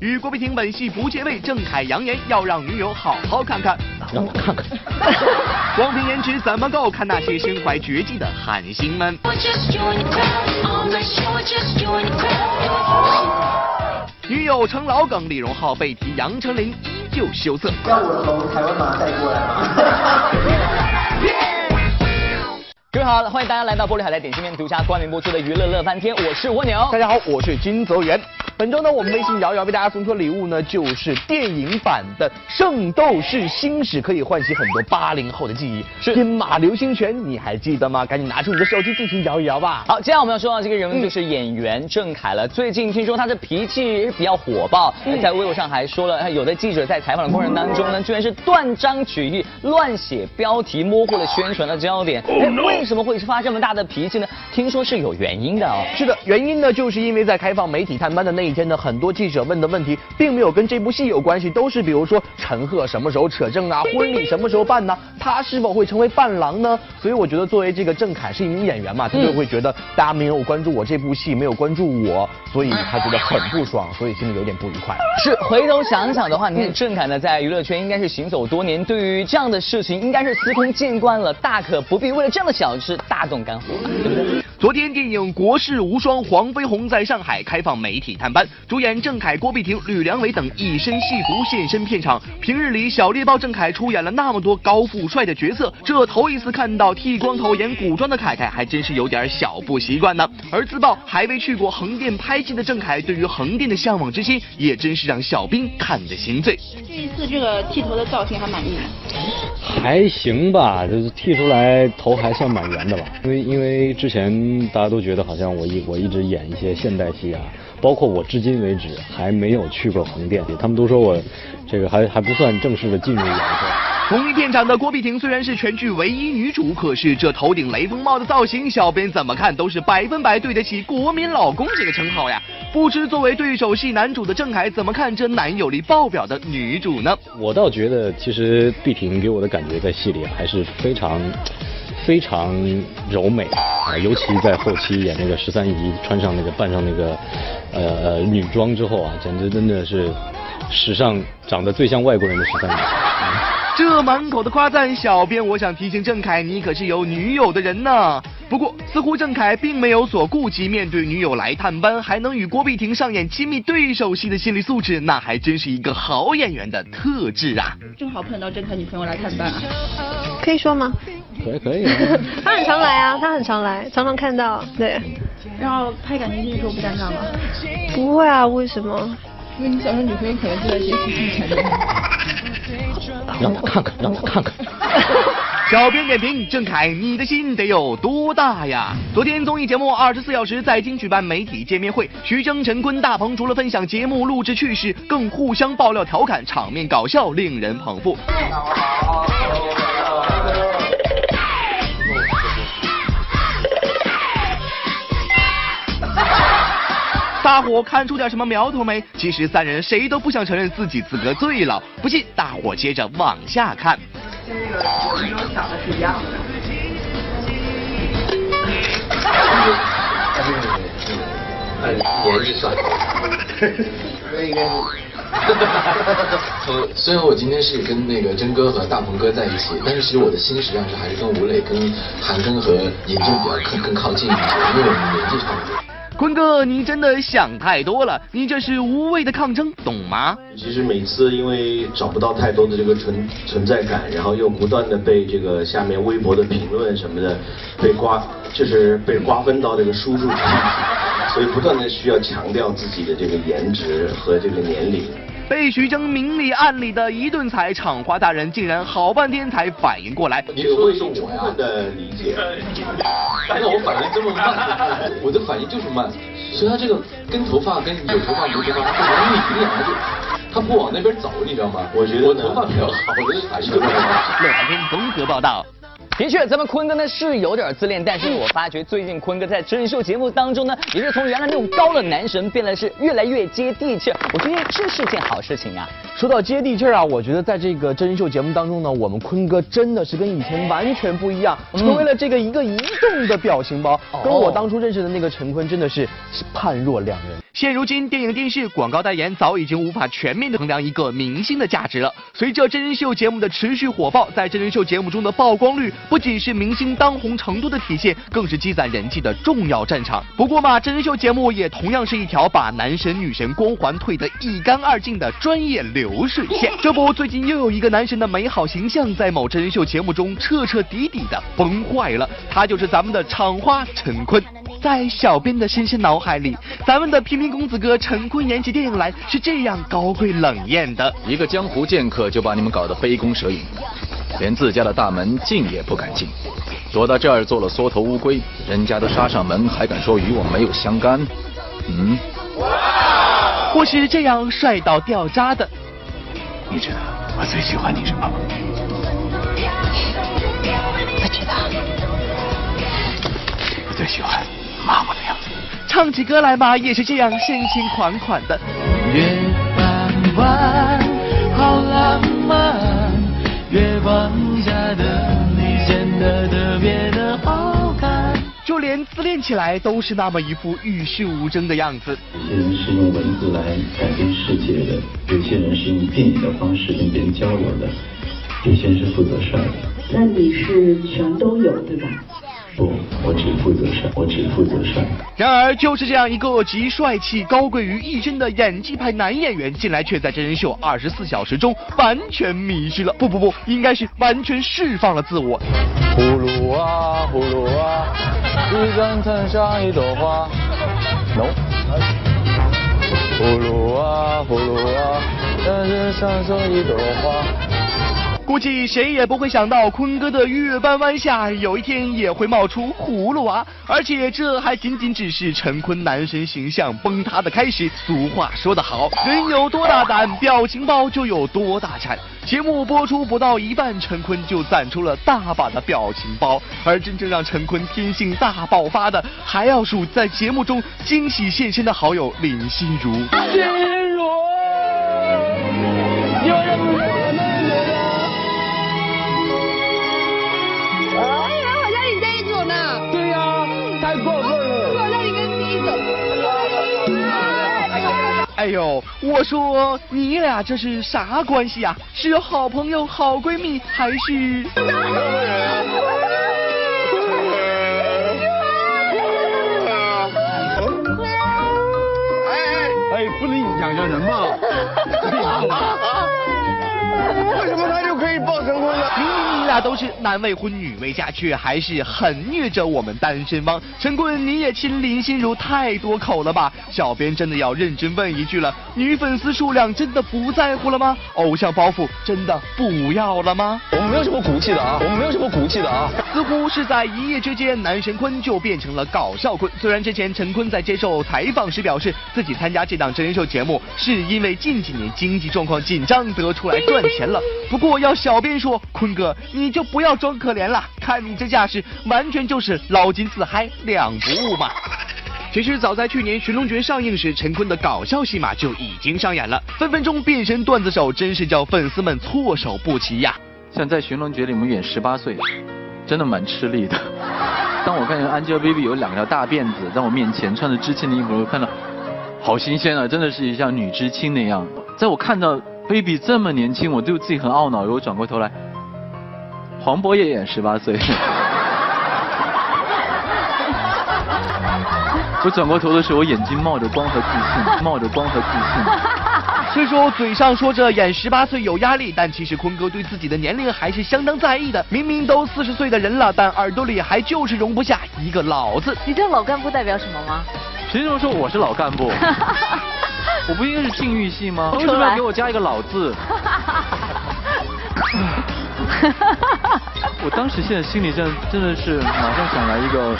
与郭碧婷吻戏不借位，郑恺扬言要让女友好好看看。让我看看。光凭颜值怎么够？看那些身怀绝技的韩星们。女友成老梗，李荣浩被提杨丞琳依旧羞涩。要我从台湾马带过来吗？各位好，欢迎大家来到玻璃海苔点心面独家冠名播出的娱乐乐翻天，我是蜗牛。大家好，我是金泽源。本周呢，我们微信摇一摇为大家送出的礼物呢，就是电影版的《圣斗士星矢》，可以唤起很多八零后的记忆。是天马流星拳，你还记得吗？赶紧拿出你的手机进行摇一摇吧。好，接下来我们要说到这个人物就是演员郑恺了。最近听说他的脾气比较火爆，在微博上还说了，有的记者在采访的过程当中呢，居然是断章取义、乱写标题，模糊了宣传的焦点。哎，为什么会发这么大的脾气呢？听说是有原因的哦。是的，原因呢，就是因为在开放媒体探班的那一天呢，很多记者问的问题并没有跟这部戏有关系，都是比如说陈赫什么时候扯证啊，婚礼什么时候办呢？他是否会成为伴郎呢？所以我觉得作为这个郑恺是一名演员嘛，他就会觉得大家没有关注我这部戏，没有关注我，所以他觉得很不爽，所以心里有点不愉快。是，回头想想的话，你看郑恺呢，在娱乐圈应该是行走多年，对于这样的事情应该是司空见惯了，大可不必为了这样的小事大动肝火？昨天，电影《国士无双》黄飞鸿在上海开放媒体探班，主演郑恺、郭碧婷、吕良伟等一身戏服现身片场。平日里，小猎豹郑恺出演了那么多高富帅的角色，这头一次看到剃光头演古装的凯凯，还真是有点小不习惯呢。而自曝还未去过横店拍戏的郑恺，对于横店的向往之心，也真是让小兵看得心醉。这一次这个剃头的造型还满意吗？还行吧，就是剃出来头还算蛮圆的吧。因为因为之前大家都觉得好像我一我一直演一些现代戏啊，包括我至今为止还没有去过横店，他们都说我这个还还不算正式的进入演艺同一片场的郭碧婷虽然是全剧唯一女主，可是这头顶雷锋帽的造型，小编怎么看都是百分百对得起“国民老公”这个称号呀。不知作为对手戏男主的郑恺怎么看这男友力爆表的女主呢？我倒觉得，其实碧婷给我的感觉在戏里还是非常。非常柔美啊，尤其在后期演那个十三姨穿上那个扮上那个呃呃女装之后啊，简直真的是史上长得最像外国人的十三姨。这满口的夸赞，小编我想提醒郑恺，你可是有女友的人呢。不过似乎郑恺并没有所顾及，面对女友来探班，还能与郭碧婷上演亲密对手戏的心理素质，那还真是一个好演员的特质啊。正好碰到郑恺女朋友来探班啊，可以说吗？可以可以。他很常来啊，他很常来，常常看到。对。然后拍感情戏的时候不尴尬吗？不会啊，为什么？因为你小时候女朋友可能就在学习之前的。让我看看，让我看看。小编点评：郑恺，你的心得有多大呀？昨天综艺节目《二十四小时》在京举办媒体见面会，徐峥、陈坤、大鹏除了分享节目录制趣事，更互相爆料调侃，场面搞笑，令人捧腹。大伙看出点什么苗头没？其实三人谁都不想承认自己资格最老。不信，大伙接着往下看。跟那个长得是一样的。年纪算。那应该。呃，虽然我今天是跟那个真哥和大鹏哥在一起，但是其实我的心实际上是还是跟吴磊、跟韩庚和尹正比较更更靠近一些，因为我们年纪差不多。坤哥，你真的想太多了，你这是无谓的抗争，懂吗？其实每次因为找不到太多的这个存存在感，然后又不断的被这个下面微博的评论什么的被瓜，就是被瓜分到这个输入，所以不断的需要强调自己的这个颜值和这个年龄。被徐峥明里暗里的一顿踩，厂花大人竟然好半天才反应过来。你说的是我呀的理解，但是我反应这么慢，我的反应就是慢，所以他这个跟头发跟有头发没头发，他不容易一样，就他不往那边走，你知道吗？我觉得我头发比较好，我的还是。乐凡天综合报道。的确，咱们坤哥呢是有点自恋，但是我发觉最近坤哥在真人秀节目当中呢，也是从原来那种高冷男神变得是越来越接地气儿。我觉得这是件好事情啊。说到接地气儿啊，我觉得在这个真人秀节目当中呢，我们坤哥真的是跟以前完全不一样，成为了这个一个移动的表情包，跟我当初认识的那个陈坤真的是是判若两人。现如今，电影、电视、广告代言早已经无法全面的衡量一个明星的价值了。随着真人秀节目的持续火爆，在真人秀节目中的曝光率不仅是明星当红程度的体现，更是积攒人气的重要战场。不过嘛，真人秀节目也同样是一条把男神女神光环退得一干二净的专业流水线。这不，最近又有一个男神的美好形象在某真人秀节目中彻彻底底的崩坏了，他就是咱们的厂花陈坤。在小编的深深脑海里，咱们的平民公子哥陈坤演起电影来是这样高贵冷艳的。一个江湖剑客就把你们搞得杯弓蛇影，连自家的大门进也不敢进，躲到这儿做了缩头乌龟，人家都杀上门，还敢说与我没有相干？嗯？或是这样帅到掉渣的。你知道我最喜欢你什么吗？不知道。我最喜欢骂我的样子。唱起歌来嘛，也是这样深情款款的。月半弯，好浪漫，月光下的你显得特别的好看。就连自恋起来都是那么一副与世无争的样子。有些人是用文字来改变世界的，有些人是用电影的方式跟别人交流的，有些人是负责帅的。那你是全都有对吧？不，我只负责帅，我只负责帅。然而，就是这样一个集帅气高贵于一身的演技派男演员，近来却在真人秀二十四小时中完全迷失了，不不不，应该是完全释放了自我。呼噜啊呼噜啊，一根藤上一朵花。No。呼噜啊呼噜啊，但是上手一朵花。估计谁也不会想到，坤哥的月半弯下有一天也会冒出葫芦娃，而且这还仅仅只是陈坤男神形象崩塌的开始。俗话说得好，人有多大胆，表情包就有多大产。节目播出不到一半，陈坤就攒出了大把的表情包，而真正让陈坤天性大爆发的，还要数在节目中惊喜现身的好友林心如。哎呦，我说你俩这是啥关系呀、是好朋友、好闺蜜，还是？哎，不能养养人嘛。为什么他就可以抱成婚了？那都是男未婚女未嫁，却还是很虐着我们单身汪。陈坤，你也亲林心如太多口了吧？小编真的要认真问一句了，女粉丝数量真的不在乎了吗？偶像包袱真的不要了吗？我们没有什么骨气的啊，我们没有什么骨气的啊。似乎是在一夜之间，男神坤就变成了搞笑坤。虽然之前陈坤在接受采访时表示，自己参加这档真人秀节目是因为近几年经济状况紧张得出来赚钱了。不过要小编说，坤哥你就不要装可怜了，看你这架势，完全就是捞金自嗨两不误嘛。其实早在去年《寻龙诀》上映时，陈坤的搞笑戏码就已经上演了，分分钟变身段子手，真是叫粉丝们措手不及呀。像在《寻龙诀》里面演十八岁，真的蛮吃力的。当我看见 Angelababy 有两条大辫子在我面前穿着知青的衣服，我看到好新鲜啊，真的是像女知青那样。在我看到 Baby 这么年轻，我对自己很懊恼，我转过头来，黄渤也演十八岁。我转过头的时候，我眼睛冒着光和自信，冒着光和自信。虽说嘴上说着演十八岁有压力，但其实坤哥对自己的年龄还是相当在意的。明明都四十岁的人了，但耳朵里还就是容不下一个老字。你这老干部代表什么吗？凭什么说我是老干部？我 不应该是禁欲系吗？为什么要给我加一个老字？我当时现在心里真真的是马上想来一个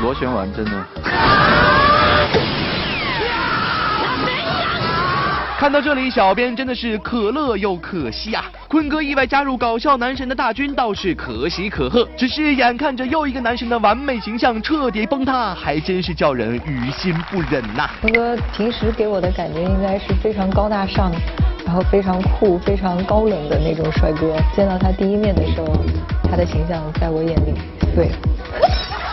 螺旋丸，真的。看到这里，小编真的是可乐又可惜啊！坤哥意外加入搞笑男神的大军倒是可喜可贺，只是眼看着又一个男神的完美形象彻底崩塌，还真是叫人于心不忍呐、坤哥平时给我的感觉应该是非常高大上，然后非常酷、非常高冷的那种帅哥。见到他第一面的时候，他的形象在我眼里对。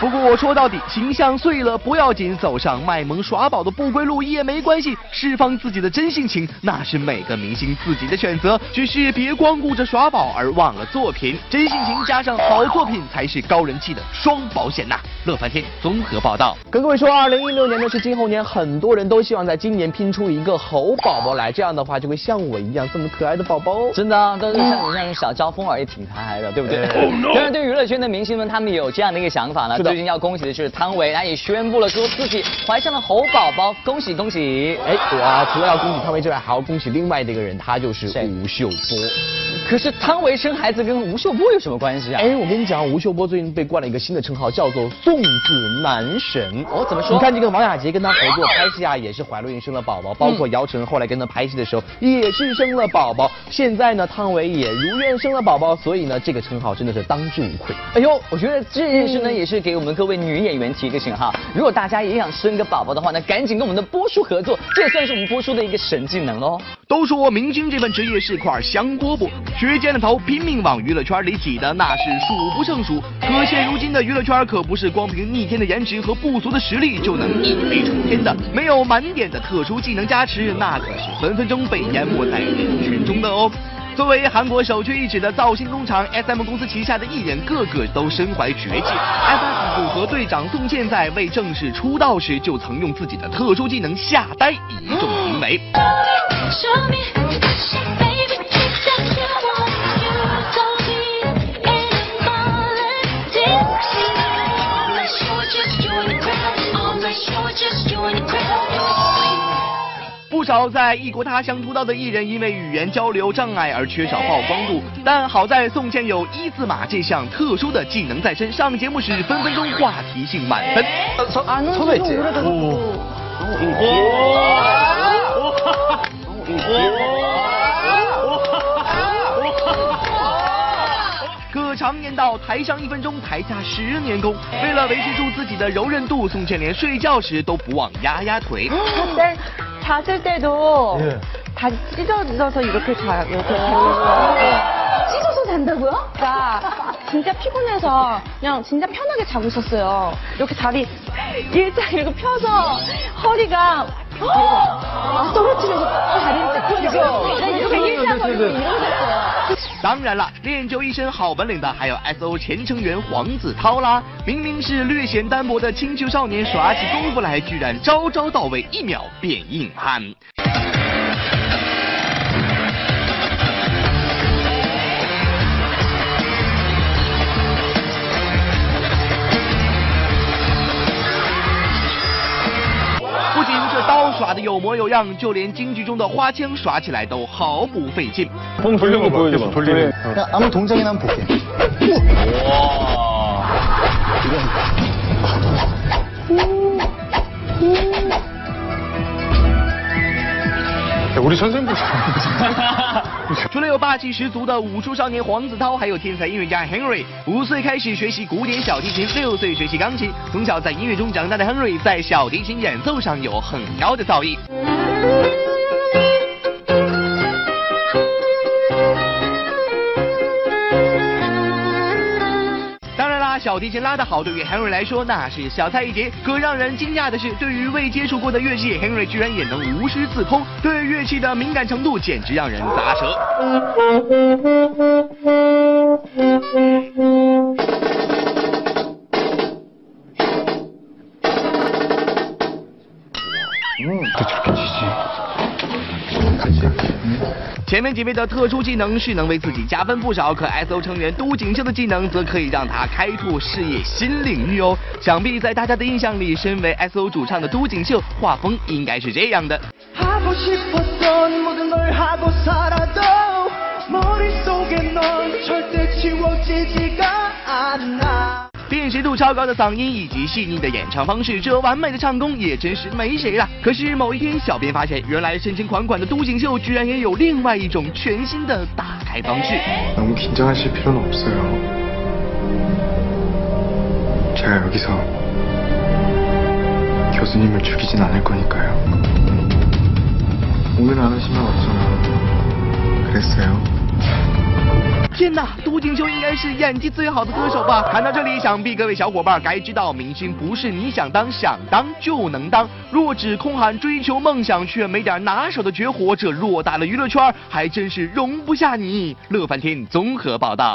不过我说到底，形象碎了不要紧，走上卖萌耍宝的不归路也没关系。释放自己的真性情，那是每个明星自己的选择。只是别光顾着耍宝而忘了作品，真性情加上好作品才是高人气的双保险呐、乐翻天综合报道。跟各位说，二零一六年呢是今后年，很多人都希望在今年拼出一个猴宝宝来，这样的话就会像我一样这么可爱的宝宝哦。真的啊，都是像你这样小招风耳也挺可爱的，对不对？当然，对娱乐圈的明星们，他们也有这样的一个想法呢。是的最近要恭喜的是汤唯，她也宣布了说自己怀上了猴宝宝，恭喜恭喜！哎，哇除了要恭喜汤唯之外，还要恭喜另外的一个人，他就是吴秀波。可是汤唯生孩子跟吴秀波有什么关系啊？哎，我跟你讲，吴秀波最近被冠了一个新的称号，叫做送子男神。哦，怎么说？你看这个王雅洁跟他合作拍戏啊，也是怀了孕生了宝宝，包括姚晨后来跟他拍戏的时候也是生了宝宝。现在呢，汤唯也如愿生了宝宝，所以呢，这个称号真的是当之无愧。哎呦，我觉得这件事呢，也是给我们各位女演员提一个醒哈。如果大家也想生个宝宝的话呢，赶紧跟我们的波叔合作，这也算是我们波叔的一个神技能喽。都说明星这份职业是块香饽饽，学尖的头拼命往娱乐圈里挤的那是数不胜数。可现如今的娱乐圈可不是光凭逆天的颜值和不俗的实力就能一飞冲天的，没有满点的特殊技能加持，那可是分分钟被淹没在人群中的哦。作为韩国首屈一指的造星工厂，SM 公司旗下的艺人个个都身怀绝技。FF 组合队长宋茜在未正式出道时，就曾用自己的特殊技能吓呆一众评委。少在异国他乡出道的艺人，因为语言交流障碍而缺少曝光度，但好在宋茜有一字马这项特殊的技能在身，上节目时分分钟话题性满分。 안 온지도 오래됐고. 오. 可常言道，台上一分钟，台下十年功。为了维持住自己的柔韧度，宋茜连睡觉时都不忘压压腿。 잘 잤을 때도 예. 다 찢어져서 이렇게 자요. 이렇게 자요. 찢어서 잔다고요? 그러니까 진짜 피곤해서 그냥 진짜 편하게 자고 있었어요. 이렇게 다리 일자 이렇게 펴서 허리가 아, 떨어지면서 다리를 찢고 네, 이렇게 일자서 이렇게 일어섰어요. 当然了，练就一身好本领的还有 S.O 前成员黄子韬啦。明明是略显单薄的清秀少年，耍起功夫来居然招招到位，一秒变硬汉。 模有样，就连京剧中的花枪耍起来都毫不费劲。 뽕 돌리는 거 보여줘봐. 돌리는. 그냥 아무 동작이나 한번 볼게. 우리 선생님 보시 除了有霸气十足的武术少年黄子韬，还有天才音乐家 Henry。五岁开始学习古典小提琴，六岁学习钢琴。从小在音乐中长大的 Henry，在小提琴演奏上有很高的造诣。 小提琴拉得好，对于 Henry 来说那是小菜一碟。可让人惊讶的是，对于未接触过的乐器，Henry 居然也能无师自通，对乐器的敏感程度简直让人咂舌。前面几位的特殊技能是能为自己加分不少，可 S.O 成员都锦绣的技能则可以让他开拓事业新领域哦。想必在大家的印象里，身为 S.O 主唱的都锦绣，画风应该是这样的。하고 싶었던 모든 걸 하고 살아도 머릿속에 넌 절대 지워지지가 않아 辨识度超高的嗓音以及细腻的演唱方式，这完美的唱功也真是没谁了。可是某一天，小编发现，原来深情款款的都锦秀居然也有另外一种全新的打开方式。 너무 긴장하실 필요는 없어요. 제가 여기서 교수님을 죽이진 않을 거니까요. 공연 안 하시면 어쩌나. 그랬어요. 天呐，都锦秋应该是演技最好的歌手吧？看到这里，想必各位小伙伴该知道，明星不是你想当想当就能当。若只空喊追求梦想，却没点拿手的绝活，这偌大的娱乐圈还真是容不下你。乐翻天综合报道。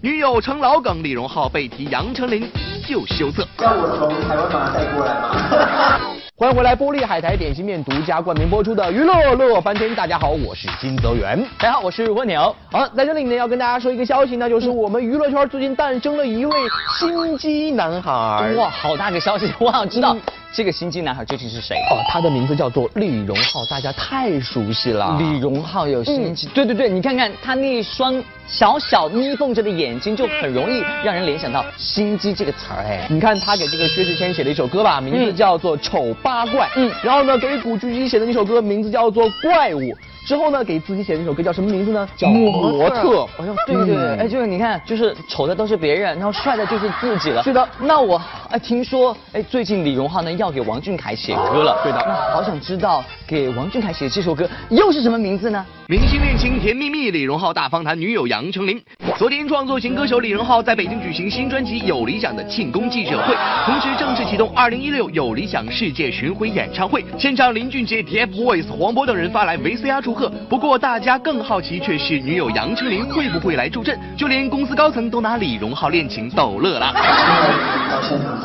女友成老梗，李荣浩被提杨丞琳依旧羞涩。要我从台湾马带过来吗？欢迎回来，玻璃海苔点心面独家冠名播出的娱乐乐翻天。大家好，我是金泽源。大家好，我是蜗牛。好，在这里呢，要跟大家说一个消息那，就是我们娱乐圈最近诞生了一位心机男孩。哇，好大个消息！我想知道、这个心机男孩究竟是谁？哦，他的名字叫做李荣浩，大家太熟悉了。李荣浩有心机，对对对，你看看他那一双小小眯缝着的眼睛，就很容易让人联想到心机这个词儿。哎，你看他给这个薛之谦写了一首歌吧，名字叫做《丑八怪》。嗯，然后呢，给古巨基写的那首歌名字叫做《怪物》。之后呢，给自己写的那首歌叫什么名字呢？叫模特。哎呦，对对对，哎，就是你看，就是丑的都是别人，然后帅的就是自己了。是的，那我哎听说，哎，最近李荣浩呢要给王俊凯写歌了。对的，那好想知道给王俊凯写这首歌又是什么名字呢？明星恋情甜蜜蜜，李荣浩大方谈女友杨丞琳。昨天，创作型歌手李荣浩在北京举行新专辑《有理想》的庆功记者会，同时正式启动2016有理想世界巡回演唱会。现场，林俊杰、TFBOYS、黄渤等人发来 VCR 祝贺。不过，大家更好奇却是女友杨丞琳会不会来助阵，就连公司高层都拿李荣浩恋情逗乐了。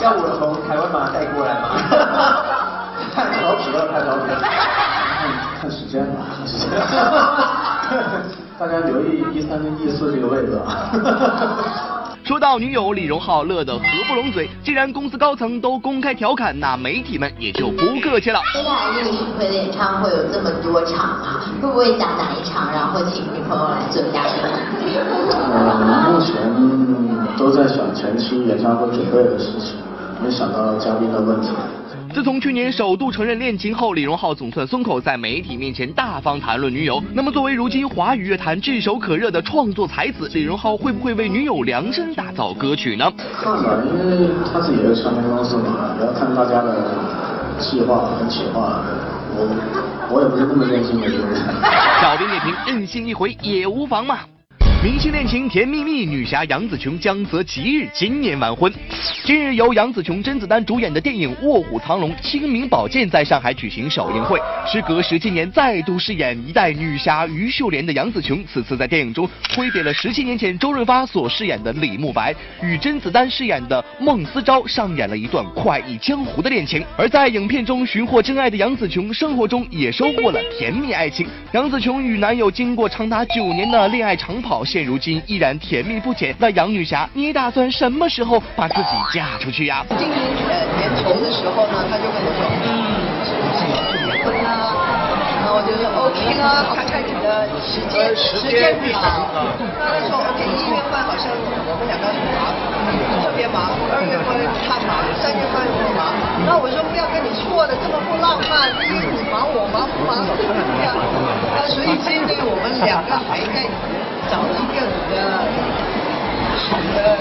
要我从台湾马带过来吗？太着急了，太着急了。看看时间吧，看时间。大家留意一三跟一四这个位置啊。说到女友李荣浩乐得合不拢嘴，既然公司高层都公开调侃，那媒体们也就不客气了。接下来这个巡回的演唱会有这么多场啊，会不会想哪一场，然后请女朋友来做嘉宾？呃，目前都在想前期演唱会准备的事情，没想到嘉宾的问题。自从去年首度承认恋情后，李荣浩总算松口，在媒体面前大方谈论女友。那么，作为如今华语乐坛炙手可热的创作才子，李荣浩会不会为女友量身打造歌曲呢？看吧，因为他自己也是唱片公司嘛，也要看大家的计划和企划。我我也不是那么任性的人。小编点评：任性一回也无妨嘛。明星恋情甜蜜蜜，女侠杨紫琼江泽吉日今年完婚。近日，由杨紫琼、甄子丹主演的电影《卧虎藏龙：清明宝剑》在上海举行首映会。时隔十七年，再度饰演一代女侠于秀莲的杨紫琼，此次在电影中挥别了十七年前周润发所饰演的李慕白，与甄子丹饰演的孟思昭上演了一段快意江湖的恋情。而在影片中寻获真爱的杨紫琼，生活中也收获了甜蜜爱情。杨紫琼与男友经过长达九年的恋爱长跑。现如今依然甜蜜不减。那杨女侠，你打算什么时候把自己嫁出去呀、今年呃年头的时候呢，他就跟我说，嗯，是不是要结婚啦？然后我就说 OK 啦，看看你的时间时间表。他说 OK，一月份好像我们两个很忙，特别忙，二月份他忙，三月份我忙。那我说不要跟你错的这么不浪漫，因为你忙我忙不忙。那所以现在我们两个还在。找一个你的好的，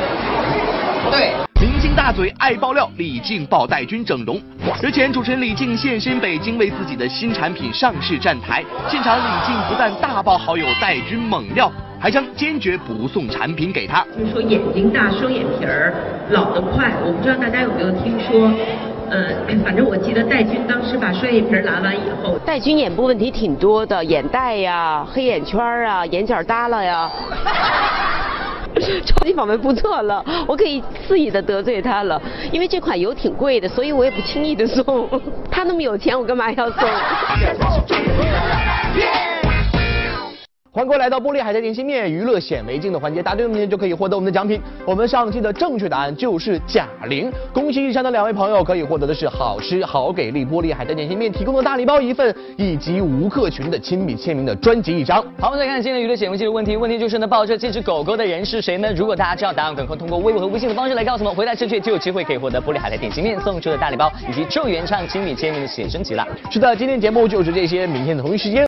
对。明星大嘴爱爆料，李静爆戴军整容。日前，主持人李静现身北京，为自己的新产品上市站台。现场，李静不但大爆好友戴军猛料，还将坚决不送产品给他。就是说眼睛大，双眼皮儿老得快。我不知道大家有没有听说。呃，反正我记得戴军当时把双眼皮拉完以后，戴军眼部问题挺多的，眼袋呀、黑眼圈啊、眼角耷拉呀。超级访问不错了，我可以肆意的得罪他了，因为这款油挺贵的，所以我也不轻易的送。他那么有钱，我干嘛要送？欢迎来到玻璃海苔点心面娱乐显微镜的环节，答对问题就可以获得我们的奖品。我们上期的正确答案就是贾玲，恭喜以上的两位朋友可以获得的是好吃好给力玻璃海苔点心面提供的大礼包一份，以及吴克群的亲笔签名的专辑一张。好，我们再看今天娱乐显微镜的问题，问题就是呢，抱着这只狗狗的人是谁呢？如果大家知道答案，赶快通过微博和微信的方式来告诉我们，回答正确就有机会可以获得玻璃海苔点心面送出的大礼包，以及郑元畅亲笔签名的写真集了。是的，今天节目就是这些，明天的同一时间。